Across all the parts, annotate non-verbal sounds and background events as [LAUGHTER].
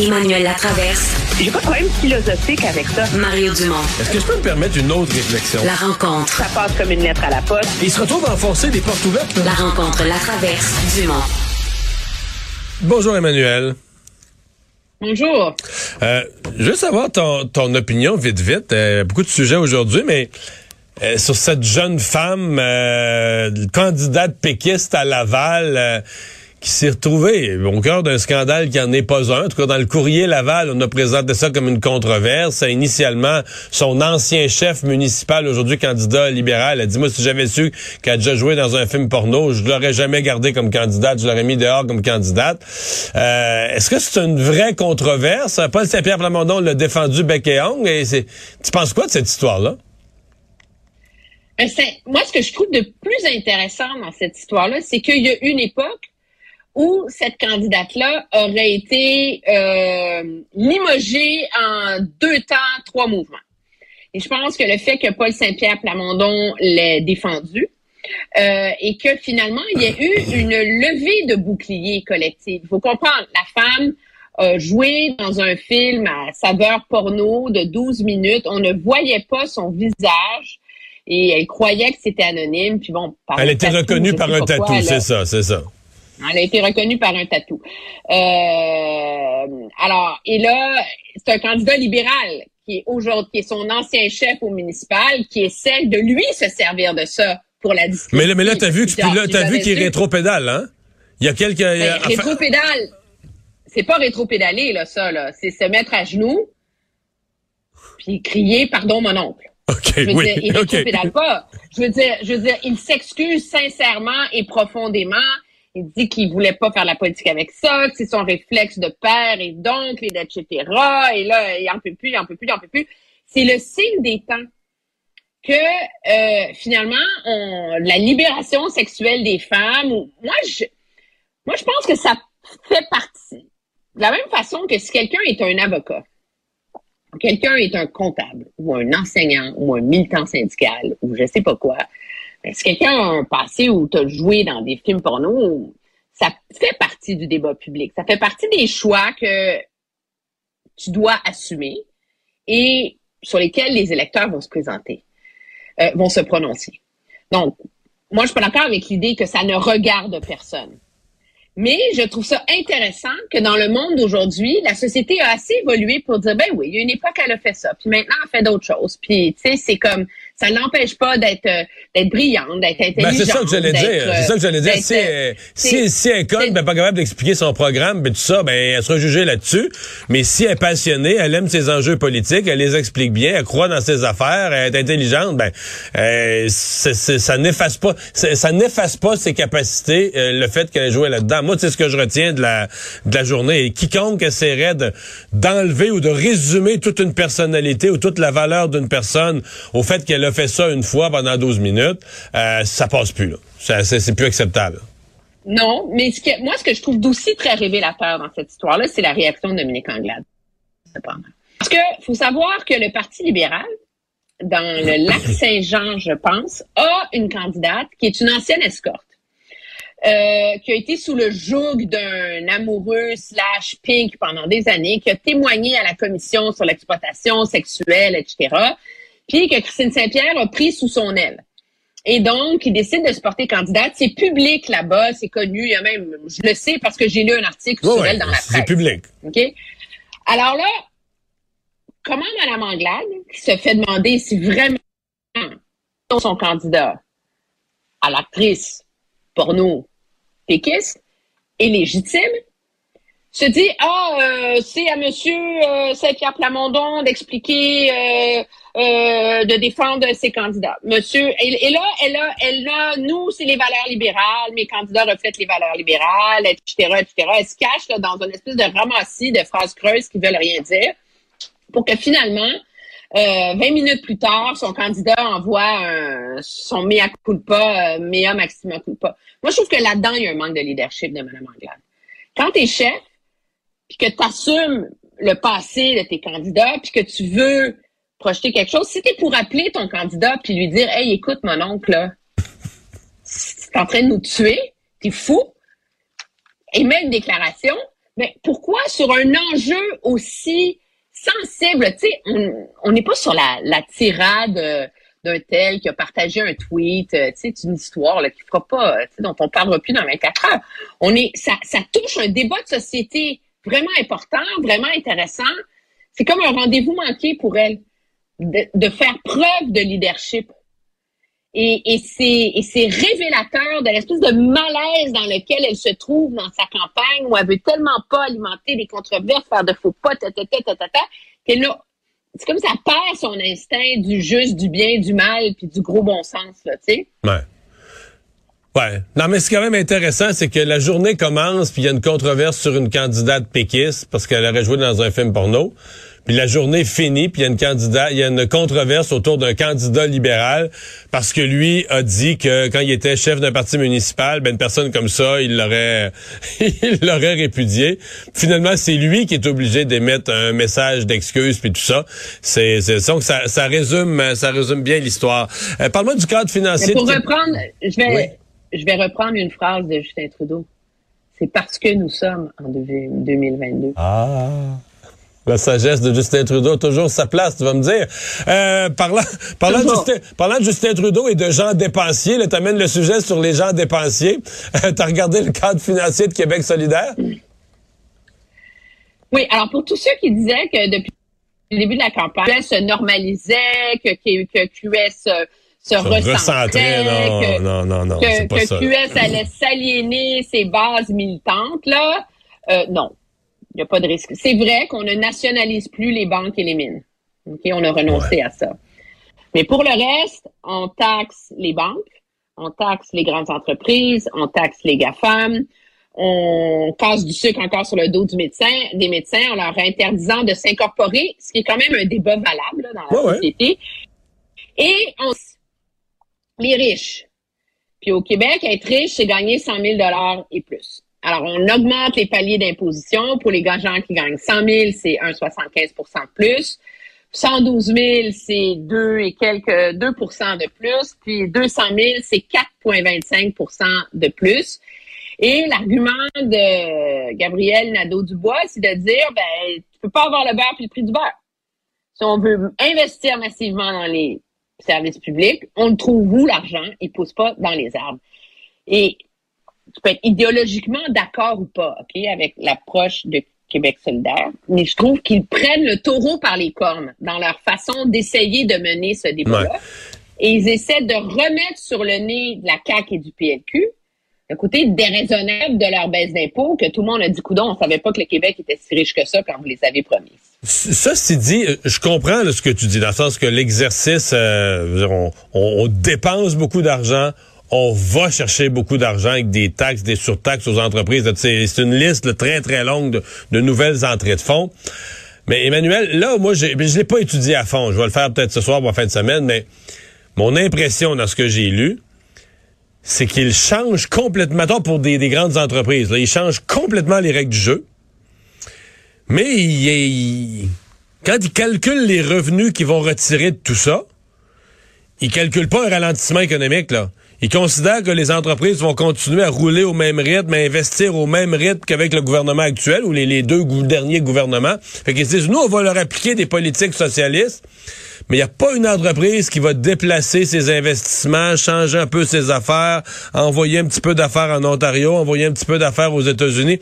Emmanuel Latraverse. J'ai pas de problème philosophique avec ça. Mario Dumont. Est-ce que je peux me permettre une autre réflexion? La rencontre. Ça passe comme une lettre à la poste. Il se retrouve à enfoncer des portes ouvertes. La rencontre, la traverse, Dumont. Bonjour Emmanuel. Bonjour. Euh, je veux savoir ton, ton opinion vite vite. Euh, beaucoup de sujets aujourd'hui, mais euh, sur cette jeune femme euh, candidate péquiste à Laval euh, qui s'est retrouvée au cœur d'un scandale qui en est pas un. En tout cas, dans le courrier Laval, on a présenté ça comme une controverse. Initialement, son ancien chef municipal, aujourd'hui candidat libéral, a dit, moi, si j'avais su qu'elle a déjà joué dans un film porno, je l'aurais jamais gardé comme candidate, je l'aurais mis dehors comme candidate. Euh, Est-ce que c'est une vraie controverse? Paul Saint-Pierre Plamondon l'a défendu bec et ongle. Et tu penses quoi de cette histoire-là? C'est- moi, ce que je trouve de plus intéressant dans cette histoire-là, c'est qu'il y a une époque où cette candidate-là aurait été euh, limogée en deux temps, trois mouvements. Et je pense que le fait que Paul Saint-Pierre Plamondon l'ait défendu euh, et que finalement, il y a eu une levée de bouclier collective. Il faut comprendre, la femme a joué dans un film à saveur porno de 12 minutes. On ne voyait pas son visage et elle croyait que c'était anonyme. Puis bon, par Elle était reconnue par un tatou, c'est ça, c'est ça. Elle a été reconnue par un tatou. Euh, alors, et là, c'est un candidat libéral qui est aujourd'hui, qui est son ancien chef au municipal, qui essaie de lui se servir de ça pour la discussion. Mais là, mais là, t'as vu, que- là, t'as vu qu'il est rétropédale, hein? Il y a quelques... ben, rétropédale, c'est pas rétropédaler, là, ça, là. C'est se mettre à genoux puis crier « Pardon, mon oncle ». OK, Je veux oui, dire, il OK. rétropédale pas. Je veux dire, je veux dire, il s'excuse sincèrement et profondément. Il dit qu'il voulait pas faire la politique avec ça, que c'est son réflexe de père et d'oncle et etc. Et là, il en peut plus, il en peut plus, il en peut plus. C'est le signe des temps que euh, finalement, la libération sexuelle des femmes. Moi, je, moi, je pense que ça fait partie. De la même façon que si quelqu'un est un avocat, quelqu'un est un comptable ou un enseignant ou un militant syndical ou je sais pas quoi, si quelqu'un a un passé où tu as joué dans des films porno, ça fait partie du débat public? Ça fait partie des choix que tu dois assumer et sur lesquels les électeurs vont se présenter, euh, vont se prononcer. Donc, moi, je suis pas d'accord avec l'idée que ça ne regarde personne. Mais je trouve ça intéressant que dans le monde d'aujourd'hui, la société a assez évolué pour dire, ben oui, il y a une époque, elle a fait ça, puis maintenant, elle fait d'autres choses. Puis, tu sais, c'est comme, ça l'empêche pas d'être euh, d'être brillante, d'être intelligente. Ben, c'est ça que j'allais dire. euh, C'est ça que j'allais dire. Si, euh, si, si elle ben, pas capable d'expliquer son programme, ben, tout ça, ben, elle sera jugée là-dessus. Mais si elle est passionnée, elle aime ses enjeux politiques, elle les explique bien, elle croit dans ses affaires, elle est intelligente, ben, euh, ça n'efface pas, ça n'efface pas ses capacités, euh, le fait qu'elle ait joué là-dedans. Moi, c'est ce que je retiens de la, de la journée. Et quiconque essaierait de, d'enlever ou de résumer toute une personnalité ou toute la valeur d'une personne au fait qu'elle a fait ça une fois pendant 12 minutes, euh, ça passe plus. Ça- C'est, plus acceptable. Non, mais ce que, moi, ce que je trouve d'aussi très révélateur dans cette histoire-là, c'est la réaction de Dominique Anglade. Parce que faut savoir que le Parti libéral, dans le [COUGHS] lac Saint-Jean, je pense, a une candidate qui est une ancienne escorte. euh, qui a été sous le joug d'un amoureux slash pink pendant des années, qui a témoigné à la commission sur l'exploitation sexuelle, etc., puis que Christine Saint-Pierre a pris sous son aile. Et donc, il décide de se porter candidate. C'est public là-bas, c'est connu. Il y a même, je le sais parce que j'ai lu un article sur ouais, elle dans la c'est presse. public. OK? Alors là, comment Mme Anglade, qui se fait demander si vraiment son candidat à l'actrice porno péquiste est légitime, se dit ah euh, c'est à Monsieur euh, Saint-Pierre Plamondon d'expliquer euh, euh, de défendre ses candidats. Monsieur et, là elle a elle a nous c'est les valeurs libérales, mes candidats reflètent les valeurs libérales, etc. etc. Elle se cache là, dans une espèce de ramassis de phrases creuses qui veulent rien dire pour que finalement euh, 20 minutes plus tard, son candidat envoie un- son mea culpa, euh, mea maxima culpa. Moi, je trouve que là-dedans, il y a un manque de leadership de Mme Anglade. Quand tu es chef, puis que tu assumes le passé de tes candidats, puis que tu veux projeter quelque chose, si tu es pour appeler ton candidat puis lui dire Hey, écoute, mon oncle, là, c'est en train de nous tuer, t'es fou, et une déclaration, ben, pourquoi sur un enjeu aussi sensible, tu sais, on n'est pas sur la, la tirade euh, d'un tel qui a partagé un tweet, euh, tu sais, une histoire là, qui fera pas, dont on parlera plus dans 24 heures. On est, ça, ça touche un débat de société vraiment important, vraiment intéressant. C'est comme un rendez-vous manqué pour elle de, faire preuve de leadership. Et, c'est révélateur de l'espèce de malaise dans lequel elle se trouve dans sa campagne où elle veut tellement pas alimenter les controverses, faire de faux pas, ta, ta, ta, ta, qu'elle a c'est comme ça perd son instinct du juste, du bien, du mal, puis du gros bon sens, tu sais. Ouais. Ouais. Non, mais ce qui est quand même intéressant, c'est que la journée commence, puis il y a une controverse sur une candidate péquiste parce qu'elle aurait joué dans un film porno. Puis la journée finit, puis il y a une candidat, il y a une controverse autour d'un candidat libéral parce que lui a dit que quand il était chef d'un parti municipal, ben une personne comme ça, il l'aurait [LAUGHS] il l'aurait répudié. Finalement, c'est lui qui est obligé d'émettre un message d'excuse puis tout ça. C'est c'est donc ça, ça résume ça résume bien l'histoire. Euh, Parle-moi du cadre financier. pour reprendre, je vais je vais reprendre une phrase de Justin Trudeau. C'est parce que nous sommes en 2022. Ah. La sagesse de Justin Trudeau a toujours sa place, tu vas me dire. Euh, parlant, parlant, de Justin, parlant de Justin Trudeau et de gens dépensiers, tu amènes le sujet sur les gens dépensiers. [LAUGHS] Euh, tu as regardé le cadre financier de Québec solidaire? Oui, alors pour tous ceux qui disaient que depuis le début de la campagne, se normalisait, que, que, QS se, se recentrait, non, non, non, non, que, que QS allait s'aliéner ses bases militantes, là, euh, non. Il n'y a pas de risque. C'est vrai qu'on ne nationalise plus les banques et les mines. OK? On a renoncé à ça. Mais pour le reste, on taxe les banques, on taxe les grandes entreprises, on taxe les GAFAM, on casse du sucre encore sur le dos du médecin, des médecins en leur interdisant de s'incorporer, ce qui est quand même un débat valable dans la société. Et on, les riches. Puis au Québec, être riche, c'est gagner 100 000 et plus. Alors, on augmente les paliers d'imposition. Pour les gens qui gagnent 100 000, c'est 1,75% de plus. 112 000, c'est 2 et quelques 2 de plus. Puis 200 000, c'est 4,25% de plus. Et l'argument de Gabriel Nadeau-Dubois, c'est de dire, ben, tu peux pas avoir le beurre puis le prix du beurre. Si on veut investir massivement dans les services publics, on le trouve où l'argent? Il pousse pas dans les arbres. Et tu peux être idéologiquement d'accord ou pas, OK, avec l'approche de Québec solidaire, mais je trouve qu'ils prennent le taureau par les cornes dans leur façon d'essayer de mener ce débat-là. Et ils essaient de remettre sur le nez de la CAQ et du PLQ le côté déraisonnable de leur baisse d'impôts que tout le monde a dit, coudon, on savait pas que le Québec était si riche que ça quand vous les avez promis. Ça, c'est dit, je comprends ce que tu dis, dans le sens que l'exercice, euh, on, dépense beaucoup d'argent, on va chercher beaucoup d'argent avec des taxes, des surtaxes aux entreprises. C'est une liste très, très longue de, nouvelles entrées de fonds. Mais Emmanuel, là, moi, je ne l'ai pas étudié à fond. Je vais le faire peut-être ce soir ou en fin de semaine, mais mon impression dans ce que j'ai lu, c'est qu'il change complètement, pour des, grandes entreprises, là, il change complètement les règles du jeu. Mais il, quand il calcule les revenus qu'ils vont retirer de tout ça, il calcule pas un ralentissement économique, là. Ils considèrent que les entreprises vont continuer à rouler au même rythme, à investir au même rythme qu'avec le gouvernement actuel ou les, deux derniers gouvernements. Fait qu'ils disent, nous, on va leur appliquer des politiques socialistes, mais il n'y a pas une entreprise qui va déplacer ses investissements, changer un peu ses affaires, envoyer un petit peu d'affaires en Ontario, envoyer un petit peu d'affaires aux États-Unis.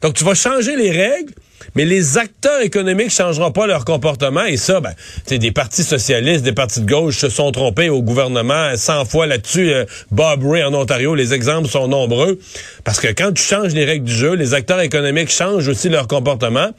Donc, tu vas changer les règles, mais les acteurs économiques changeront pas leur comportement. Et ça, ben, des partis socialistes, des partis de gauche se sont trompés au gouvernement 100 fois là-dessus. Euh, Bob Ray en Ontario, les exemples sont nombreux. Parce que quand tu changes les règles du jeu, les acteurs économiques changent aussi leur comportement.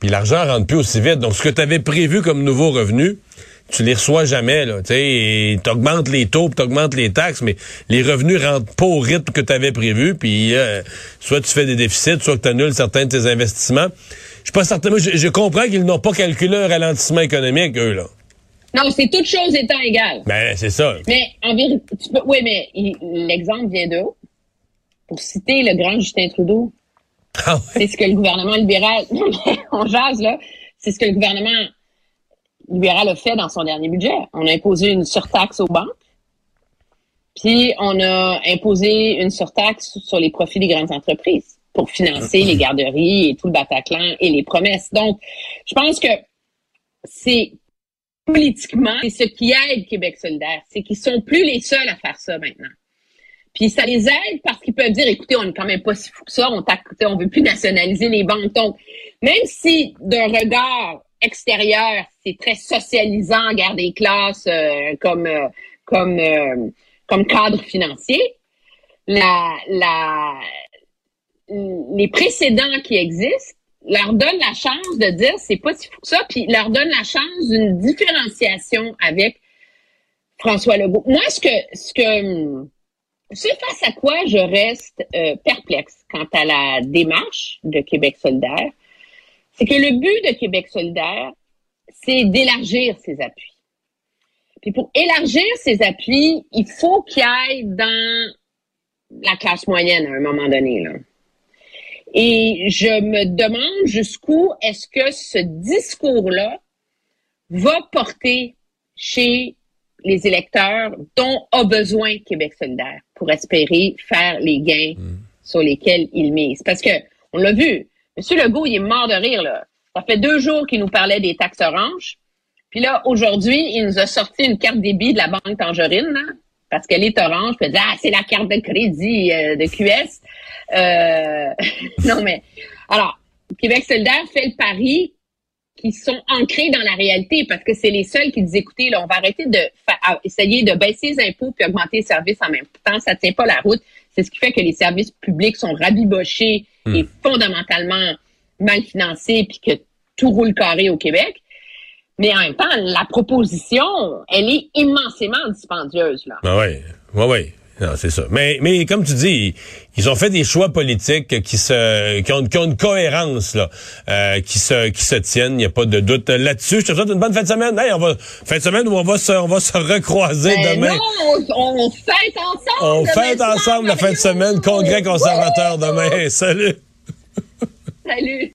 Puis l'argent rentre plus aussi vite. Donc, ce que tu avais prévu comme nouveau revenu, tu les reçois jamais, là, tu sais, t'augmentes les taux, t'augmentes les taxes, mais les revenus rentrent pas au rythme que tu avais prévu, puis euh, soit tu fais des déficits, soit que tu annules certains de tes investissements. Je suis pas certain, je, je comprends qu'ils n'ont pas calculé un ralentissement économique, eux, là. Non, c'est toute chose étant égale. Ben, c'est ça. Mais en vérité, tu peux, oui, mais l'exemple vient de Pour citer le grand Justin Trudeau, ah c'est ce que le gouvernement libéral, [LAUGHS] on jase, là, c'est ce que le gouvernement libéral a fait dans son dernier budget. On a imposé une surtaxe aux banques, puis on a imposé une surtaxe sur les profits des grandes entreprises pour financer les garderies et tout le Bataclan et les promesses. Donc, je pense que c'est politiquement, ce qui aide Québec solidaire, c'est qu'ils sont plus les seuls à faire ça maintenant. Puis ça les aide parce qu'ils peuvent dire, écoutez, on n'est quand même pas si fou que ça, on on veut plus nationaliser les banques. Donc, même si d'un regard extérieur, c'est très socialisant, guerre des classes euh, comme euh, comme euh, comme cadre financier, la, la les précédents qui existent leur donnent la chance de dire c'est pas si fou que ça, puis leur donnent la chance d'une différenciation avec François Legault. Moi, ce que ce que c'est face à quoi je reste perplexe quant à la démarche de Québec solidaire, c'est que le but de Québec solidaire, c'est d'élargir ses appuis. Puis pour élargir ses appuis, il faut qu'il aille dans la classe moyenne à un moment donné. Là. Et je me demande jusqu'où est-ce que ce discours-là va porter chez les électeurs dont a besoin Québec solidaire pour espérer faire les gains mmh. sur lesquels il mise. Parce que, on l'a vu, Monsieur Legault, il est mort de rire, là. Ça fait deux jours qu'il nous parlait des taxes oranges. Puis là, aujourd'hui, il nous a sorti une carte débit de la Banque Tangerine, là, parce qu'elle est orange. Ah, c'est la carte de crédit euh, de QS. Euh, [LAUGHS] non, mais, alors, Québec solidaire fait le pari qui sont ancrés dans la réalité parce que c'est les seuls qui disent écoutez là on va arrêter de essayer de baisser les impôts puis augmenter les services en même temps ça tient pas la route c'est ce qui fait que les services publics sont rabibochés hmm. et fondamentalement mal financés puis que tout roule carré au Québec. Mais en même temps la proposition elle est immensément dispendieuse là. Ah oui. Oui oui non, c'est ça. Mais, mais comme tu dis, ils ont fait des choix politiques qui se, qui ont, qui ont une cohérence là, euh, qui se, qui se tiennent. Il n'y a pas de doute là-dessus. Je te souhaite une bonne fin de semaine. Hey, on va fin de semaine où on va se, on va se recroiser ben demain. Non, on, on fête ensemble. On fête ensemble la fin de semaine. Congrès conservateur demain. Salut. Salut.